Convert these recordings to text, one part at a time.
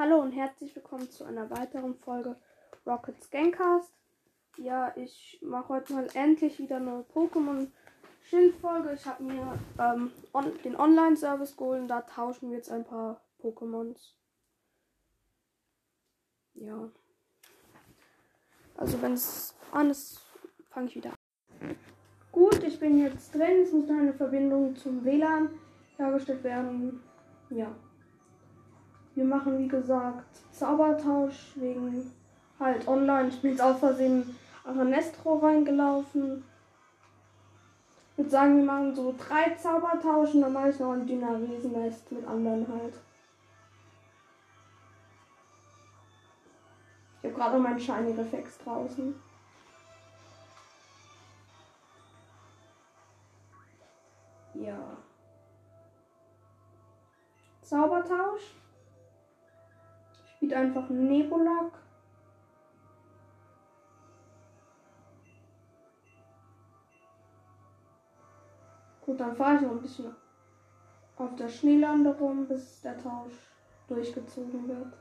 Hallo und herzlich willkommen zu einer weiteren Folge Rockets Gamecast. Ja, ich mache heute mal endlich wieder eine Pokémon Schild-Folge. Ich habe mir ähm, on den Online-Service geholt und da tauschen wir jetzt ein paar Pokémons. Ja. Also wenn es an ist, fange ich wieder an. Gut, ich bin jetzt drin. Es muss noch eine Verbindung zum WLAN hergestellt werden. Ja. Wir machen wie gesagt Zaubertausch wegen halt online. Ich bin jetzt aus Versehen Aranestro reingelaufen. Ich würde sagen, wir machen so drei Zaubertausch und dann mache ich noch ein dünner Riesennest mit anderen halt. Ich habe gerade noch meinen Shiny Reflex draußen. Ja. Zaubertausch. Spielt einfach Nebulak. Gut, dann fahre ich noch ein bisschen auf der Schneelande rum, bis der Tausch durchgezogen wird.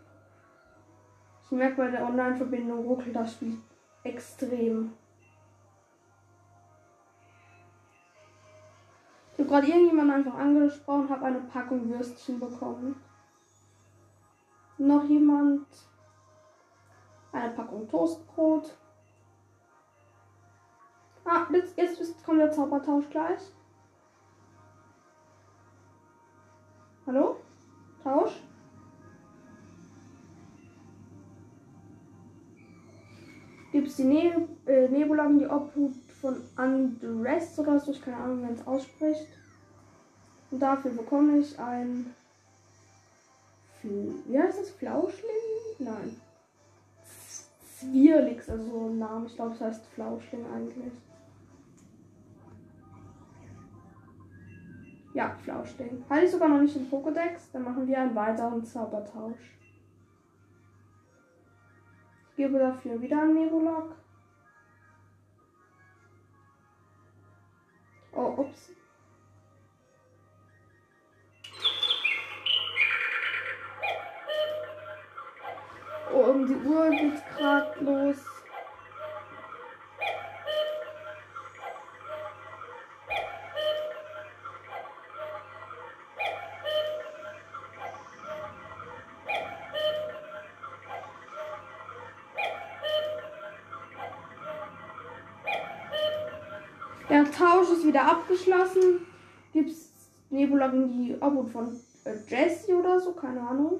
Ich merke bei der Online-Verbindung ruckelt das Spiel extrem. Ich habe gerade irgendjemand einfach angesprochen, habe eine Packung Würstchen bekommen. Noch jemand? Eine Packung Toastbrot. Ah, jetzt, jetzt kommt der Zaubertausch gleich. Hallo? Tausch? Gibt es die ne äh, Nebula in die Obhut von Andres oder so? Ich keine Ahnung, wenn es ausspricht. Und dafür bekomme ich ein wie heißt das? Flauschling? Nein. Zwirlix, also so ein Name. Ich glaube, es heißt Flauschling eigentlich. Ja, Flauschling. Halte ich sogar noch nicht im Pokédex. Dann machen wir einen weiteren Zaubertausch. Ich gebe dafür wieder einen Nebulak. Oh, ups. Oh, um die Uhr geht's gerade los. Der Tausch ist wieder abgeschlossen. Gibt's Nebula die Obhut von äh, Jesse oder so? Keine Ahnung.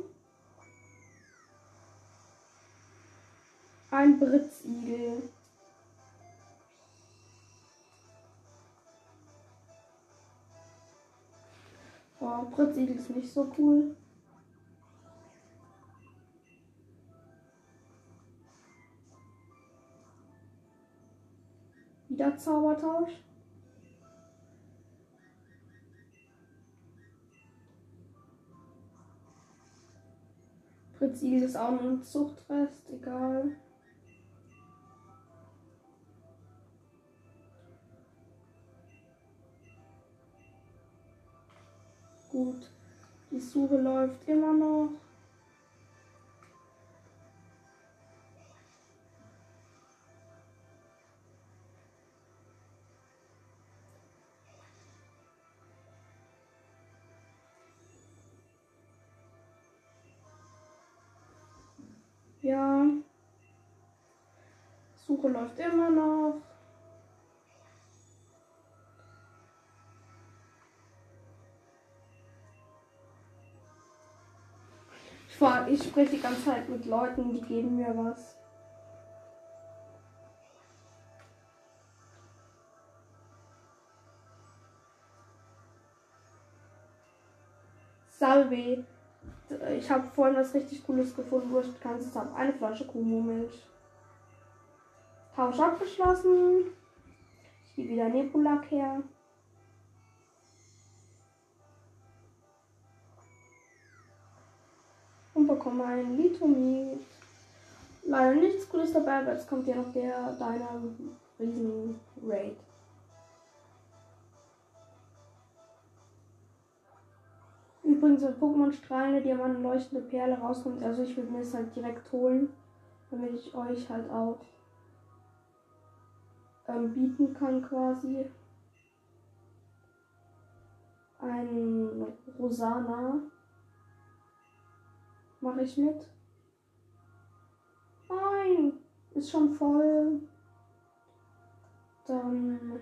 Ein Britzigel. Oh, Britzigel ist nicht so cool. Wieder Zaubertausch. Fritzigel ist auch nur ein Zuchtrest, egal. Gut. Die Suche läuft immer noch. Ja. Suche läuft immer noch. Ich, spreche die ganze Zeit mit Leuten, die geben mir was. Salve. Ich habe vorhin was richtig Cooles gefunden, wo ich die ganze Zeit eine Flasche Kuhmilch. Tausch abgeschlossen. Ich gehe wieder Nebulak her. Einen Litomid. Leider nichts Cooles dabei, aber jetzt kommt ja noch der deiner Riesen Raid. diese Pokémon-Strahlen, eine Diamanten leuchtende Perle rauskommt. Also ich würde mir das halt direkt holen, damit ich euch halt auch ähm, bieten kann quasi. Ein Rosana mache ich mit. Nein, ist schon voll. Dann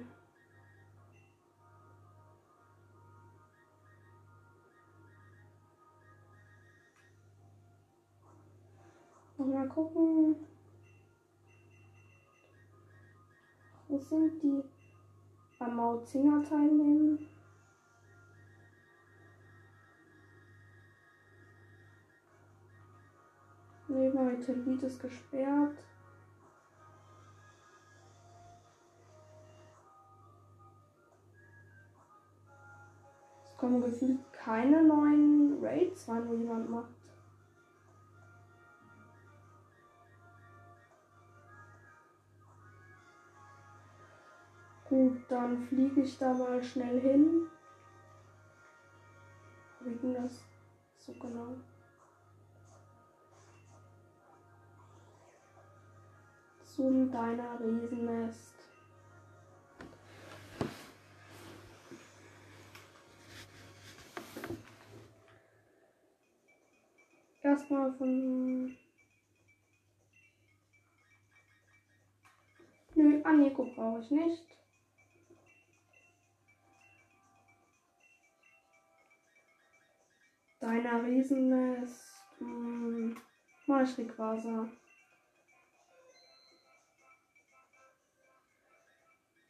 Mal gucken. Wo sind die? Beim Mauzinger teilnehmen. Nee, mein Lied ist gesperrt. Es kommen gefühlt keine neuen Raids rein, wo jemand macht. Gut, dann fliege ich da mal schnell hin. Wie ging das so genau? Zum deiner Riesennest. Erstmal von. Nö, Aniko brauche ich nicht. Deiner Riesennest. Hm, Marschrikwasser.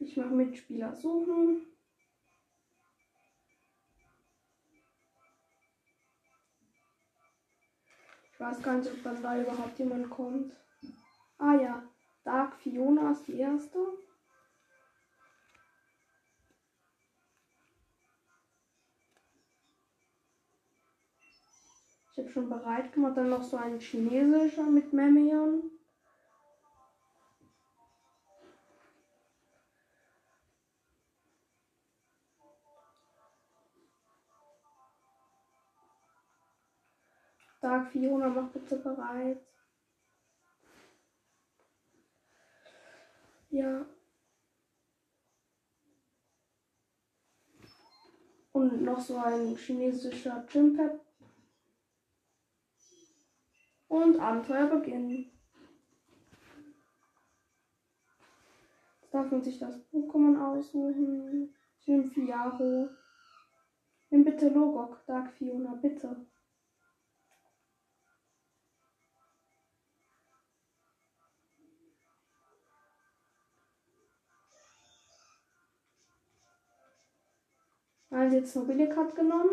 Ich mache Mitspieler suchen. Ich weiß gar nicht, ob dann da überhaupt jemand kommt. Ah ja, Dark Fiona ist die erste. Ich habe schon bereit gemacht. Dann noch so ein chinesischer mit Memion. Dark Fiona, mach bitte bereit. Ja. Und noch so ein chinesischer Gympep und Abenteuer beginnen. Jetzt darf man sich das Pokémon aussuchen. Ich nehme Fiaro. Nimm bitte Logok, Dark Fiona, bitte. Also jetzt Nobilikat genommen.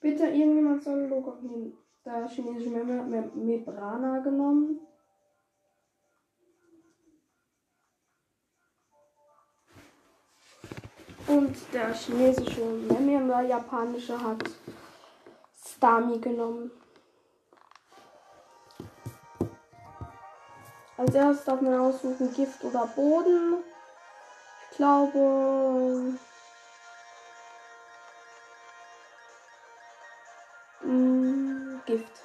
Bitte, irgendjemand soll Logo nehmen. Da chinesische Mem Mebrana genommen. Und der chinesische der japanische hat Stami genommen. Als erstes darf man aussuchen Gift oder Boden. Ich glaube, Gift.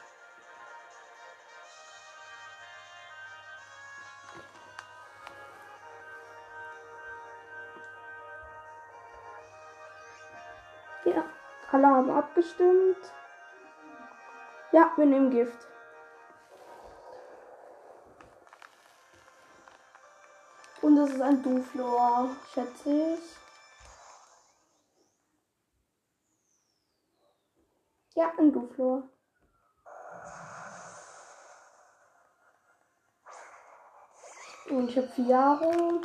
Ja, alle haben abgestimmt. Ja, wir nehmen Gift. Das ist ein Duflor, schätze ich. Ja, ein Duflor. Und ich habe Jahre.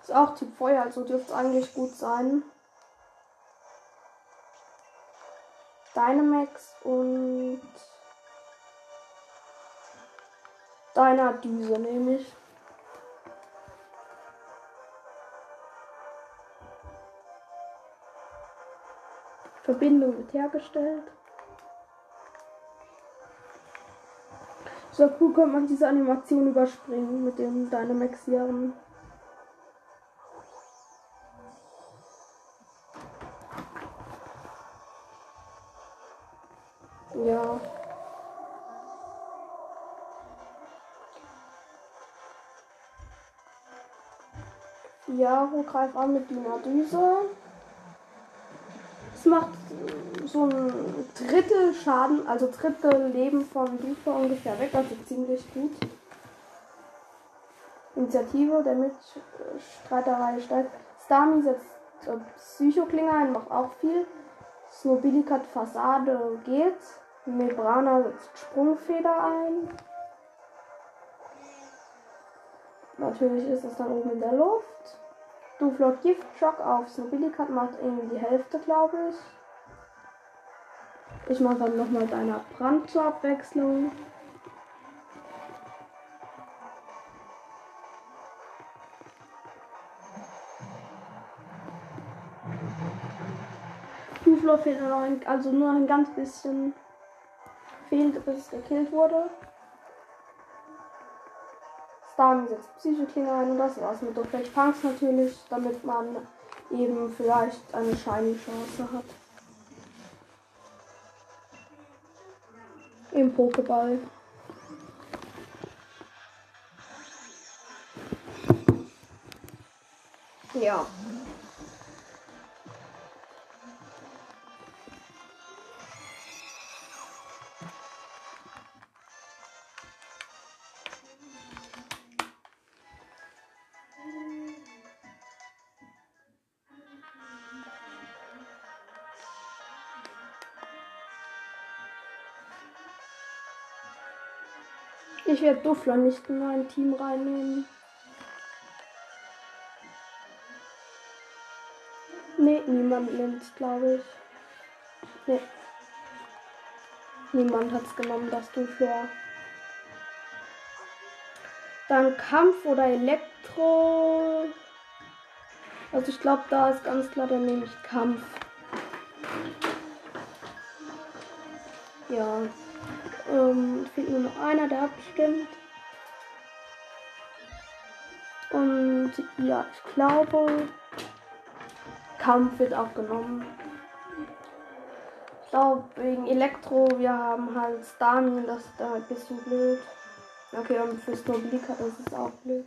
Ist auch Typ Feuer, also dürfte es eigentlich gut sein. Dynamax und deiner Düse nämlich. Verbindung wird hergestellt. So cool kann man diese Animation überspringen mit dem Dynamaxieren. Ja. Ja, und greif an mit Dina Düse. Es macht so ein Drittel Schaden, also Drittel Leben von Düse ungefähr weg, also ziemlich gut. Initiative der Mitstreiterei steigt. Stami setzt äh, Psychoklinge ein, macht auch viel. Snobilikat Fassade geht. Mebrana setzt Sprungfeder ein. Natürlich ist es dann oben in der Luft. Du Flot Giftschock auf Snobilikat macht irgendwie die Hälfte, glaube ich. Ich mache dann nochmal deiner Brand zur Abwechslung. Flor fehlt noch ein, also nur ein ganz bisschen fehlt, bis gekillt wurde. Starmie setzt Psychoklinge ein und das war's mit Doppelch Punks natürlich, damit man eben vielleicht eine shiny Chance hat. Im Pokéball. Ja. Ich werde Duffler nicht in mein Team reinnehmen. Nee, niemand nimmt glaube ich. Nee. Niemand hat es genommen, das Duffler. Dann Kampf oder Elektro. Also ich glaube, da ist ganz klar, dann nehme ich Kampf. Ja. Ähm, fehlt nur noch einer, der abstimmt. Und ja, ich glaube, Kampf wird auch genommen. Ich glaube, wegen Elektro, wir haben halt Stamina, das ist da ein bisschen blöd. Okay, und für Snoblika ist es auch blöd.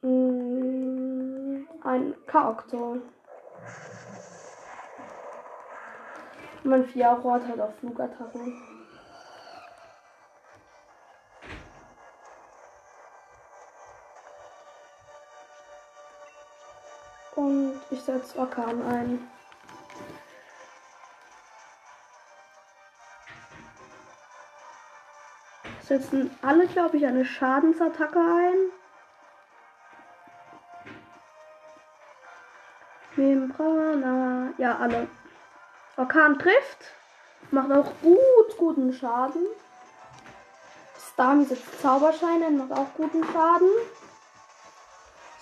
Mm, ein Charakter. Mein Fiaro hat halt auch Flugattacken. Und ich setze Orkan ein. Setzen alle, glaube ich, eine Schadensattacke ein. Membrana. Ja, alle. Orkan trifft. Macht auch gut guten Schaden. Starmie setzt Zauberscheine, macht auch guten Schaden.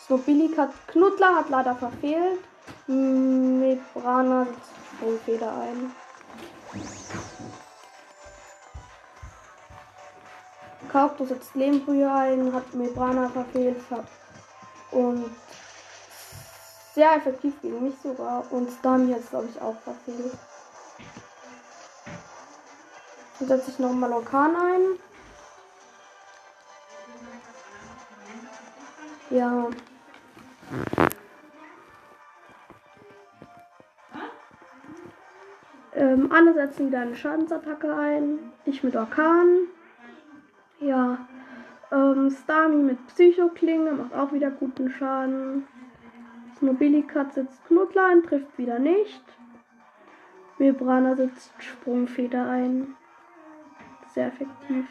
Snobillik hat Knuddler, hat leider verfehlt. Mebrana setzt Sprungfeder ein. Kaukto setzt Lehmbrühe ein, hat Mebrana verfehlt und sehr effektiv gegen mich sogar. Und Stami jetzt, glaube ich, auch verfehlt. Dann setze ich nochmal Orkan ein. Ja. Ähm, alle setzen wieder eine Schadensattacke ein. Ich mit Orkan. Ja. Ähm, Stami mit Psychoklinge macht auch wieder guten Schaden. Mobilikat setzt Knuddler ein, trifft wieder nicht. Vibrana setzt Sprungfeder ein. Sehr effektiv.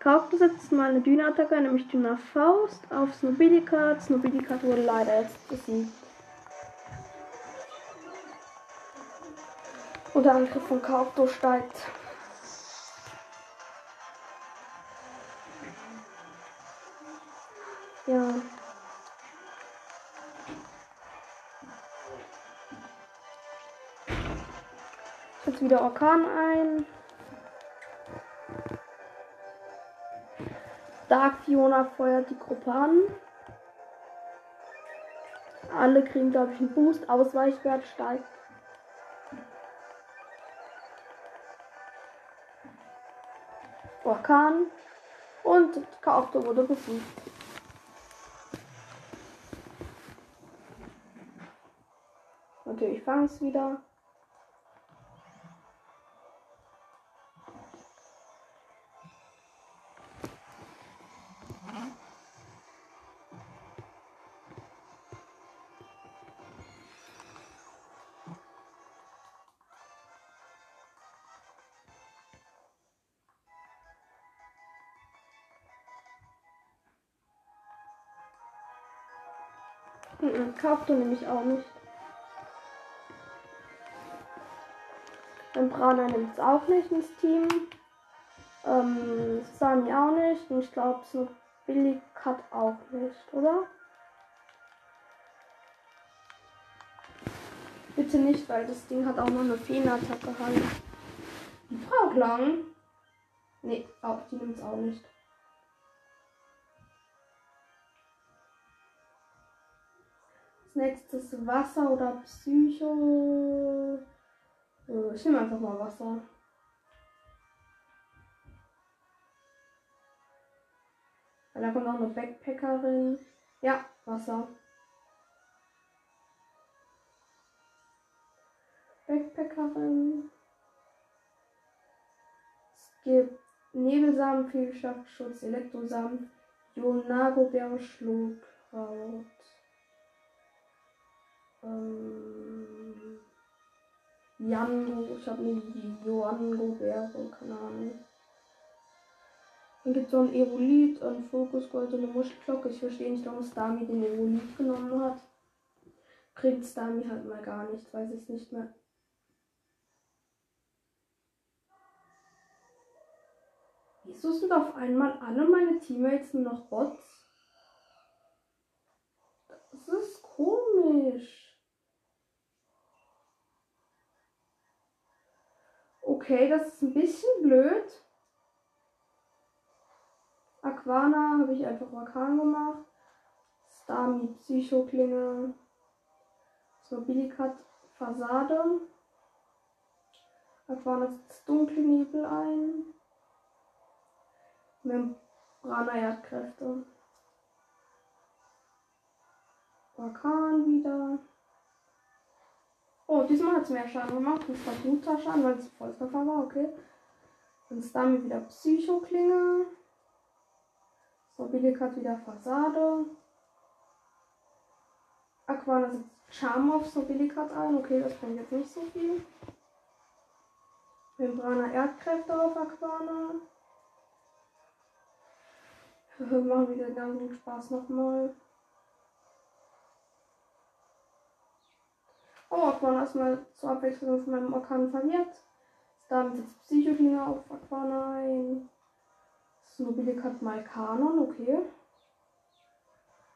Kaukto setzt mal eine Düne-Attacke, nämlich Düner Faust auf Snobilikat. Snobilikat wurde leider jetzt besiegt. Und der Angriff von Kaukto steigt. Jetzt wieder Orkan ein. Dark Fiona feuert die Gruppe an. Alle kriegen, glaube ich, einen Boost. Ausweichwert steigt. Orkan. Und Kaufte wurde besiegt. Okay, ich fange es wieder. Mhm, kauft du nämlich auch nicht. Brana nimmt es auch nicht ins Team. Ähm, Sami auch nicht. Und ich glaube, so Billy Cut auch nicht, oder? Bitte nicht, weil das Ding hat auch noch eine Feenattacke halt. Die braucht lang. Nee, auch, die nimmt es auch nicht. Nächstes Wasser oder Psycho. Äh, ich nehme einfach mal Wasser. Da kommt auch eine Backpackerin. Ja, Wasser. Backpackerin. Es gibt Nebelsamen, Fehlschaftsschutz, Elektrosamen, Jonago, Bäre, Schlurkraut. Ähm, Jango, ich habe eine Joango-Beere, keine Ahnung. Dann gibt es so ein Evolit, ein Fokusgold und eine Muschelglocke. Ich verstehe nicht, warum Stami den Evolit genommen hat. Kriegt Stami halt mal gar nicht, weiß ich nicht mehr. Wieso sind auf einmal alle meine Teammates nur noch Bots? Das ist komisch. Okay, das ist ein bisschen blöd. Aquana habe ich einfach Orkan gemacht. Stami Psychoklinge. Mobilikat Fassade. Aquana setzt dunkle Nebel ein. Membrana Erdkräfte. Orkan wieder. Oh, diesmal hat es mehr Schaden gemacht. Das war guter Schaden, weil es Volltreffer war, okay. Dann ist damit wieder Psychoklinge. So, Billig hat wieder Fassade. Aquana setzt Charm auf so billig hat ein. Okay, das bringt jetzt nicht so viel. Membrana Erdkräfte auf Aquana. Machen wieder ganz viel Spaß nochmal. Oh, Aquana ist mal zur Abwechslung von meinem Orkan verwirrt. Dann sitzt Psychoklinge auf Aquana ein. Snowbillig hat mal Kanon, okay.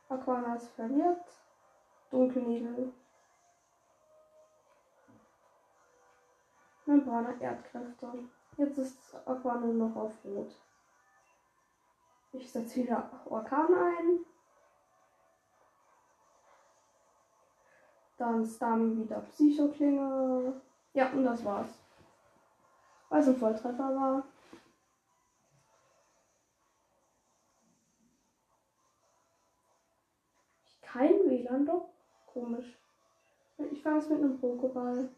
Aquana ist verwirrt. Dunkelnebel. Membrana Erdkräfte. Jetzt ist Aquana noch auf Rot. Ich setze wieder Orkan ein. Dann Stam wieder Psychoklinge. Ja, und das war's. Weil es ein Volltreffer war. Kein WLAN doch? Komisch. Ich fange es mit einem Pokéball.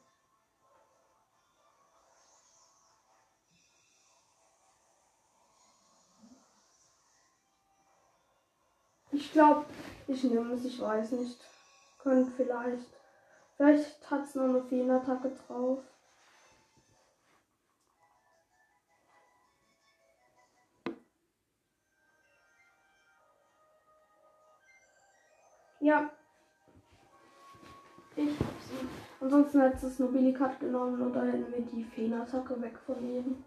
Ich glaube, ich nehme es, ich weiß nicht. Könnte vielleicht. Vielleicht hat es noch eine Feenattacke drauf. Ja. Ich hab sie. Ansonsten hat es Nobilikat genommen und dann hätten wir die Feenattacke weg von ihm.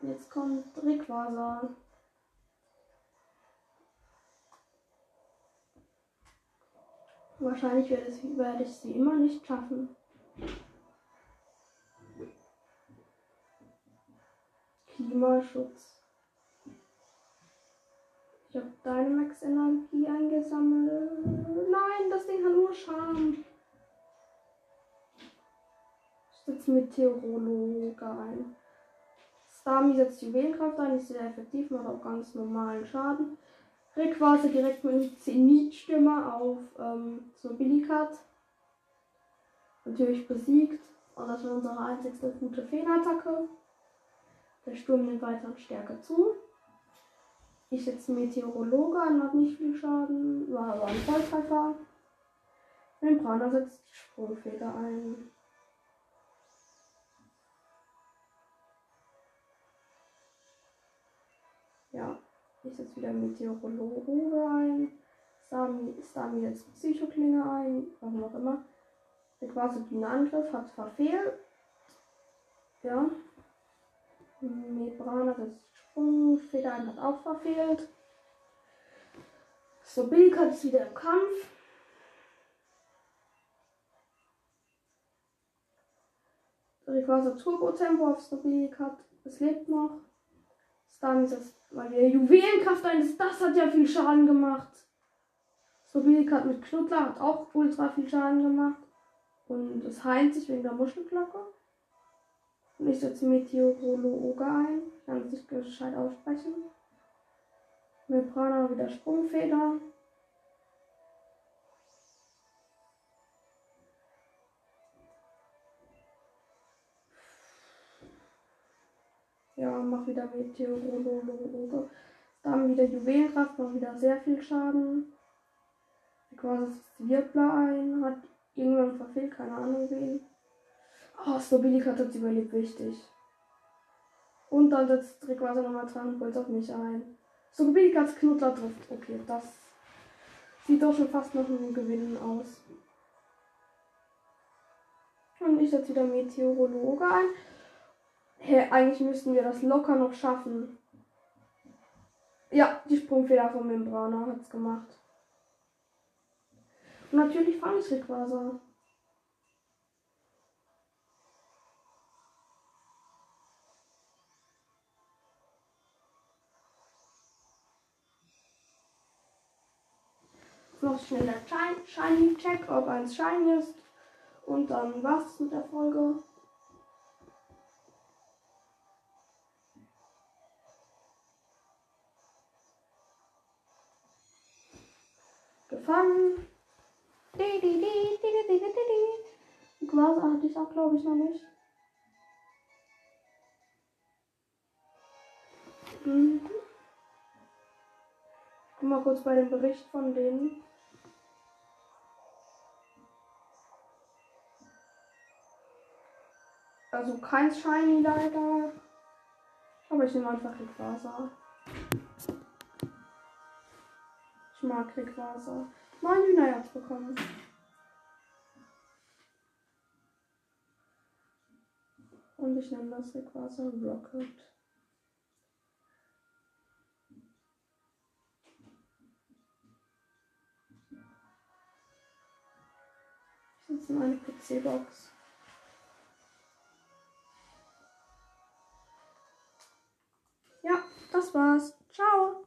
Jetzt kommt Rickwasser. Wahrscheinlich werde, ich sie immer nicht schaffen. Klimaschutz. Ich habe Dynamax Energie eingesammelt. Nein, das Ding hat nur Charme. Ich setze Meteorologe ein. Stami setzt Juwelenkraft ein, ist sehr effektiv, macht auch ganz normalen Schaden. Rayquaza direkt mit Zenit-Stimme auf ähm, so Billikat. Natürlich besiegt. Und das war unsere einzigste gute Feenattacke. Der Sturm nimmt weiter an Stärke zu. Ich setze Meteorologe an, hat nicht viel Schaden, war aber ein Volltreffer. Membrana setzt Sprungfeder ein. Ja, ich setze wieder Meteorologe ein. Stami, Stami setzt Psychoklinge ein, warum auch immer. Der quasi Angriff hat verfehlt. Ja. Membrana setzt Sprungfeder ein, hat auch verfehlt. So, Bilka ist wieder im Kampf. Rayquaza Turbo Tempo auf Stabilik hat. Es lebt noch. Dann ist das, weil der Juwelenkraft eines, das hat ja viel Schaden gemacht. Stabilik hat mit Knuddler hat auch ultra viel Schaden gemacht. Und es heilt sich wegen der Muschelglocke. Und ich setze Meteorologe ein. Ich kann es nicht gescheit aussprechen. Membrana wieder Sprungfeder. Ja, mach wieder Meteorologe. Dann wieder Juwelenkraft, macht wieder sehr viel Schaden. Quasi Wirbler ein, hat irgendwann verfehlt, keine Ahnung wen. Oh, Stabilik hat jetzt überlebt, wichtig. Und dann setzt Rayquaza nochmal Tranpuls auf mich ein. Stabilik als Knuddler trifft. Okay, das sieht doch schon fast nach einem Gewinnen aus. Und ich setze wieder Meteorologe ein. Hey, eigentlich müssten wir das locker noch schaffen. Ja, die Sprungfeder von Membrana hat es gemacht. Und natürlich fange ich Rayquaza. Noch schnell der Shiny Check, ob eins Shiny ist. Und dann war's mit der Folge. Gefangen. Quasi hatte ich auch, glaube ich, noch nicht. Mhm. Guck mal kurz bei dem Bericht von denen. Also kein Shiny leider. Aber ich nehme einfach Rayquaza. Ich mag Rayquaza. Neun Hühnerherz bekommen. Und ich nenne das Rayquaza Rocket. Ich sitze in eine PC-Box. Ja, das war's. Ciao.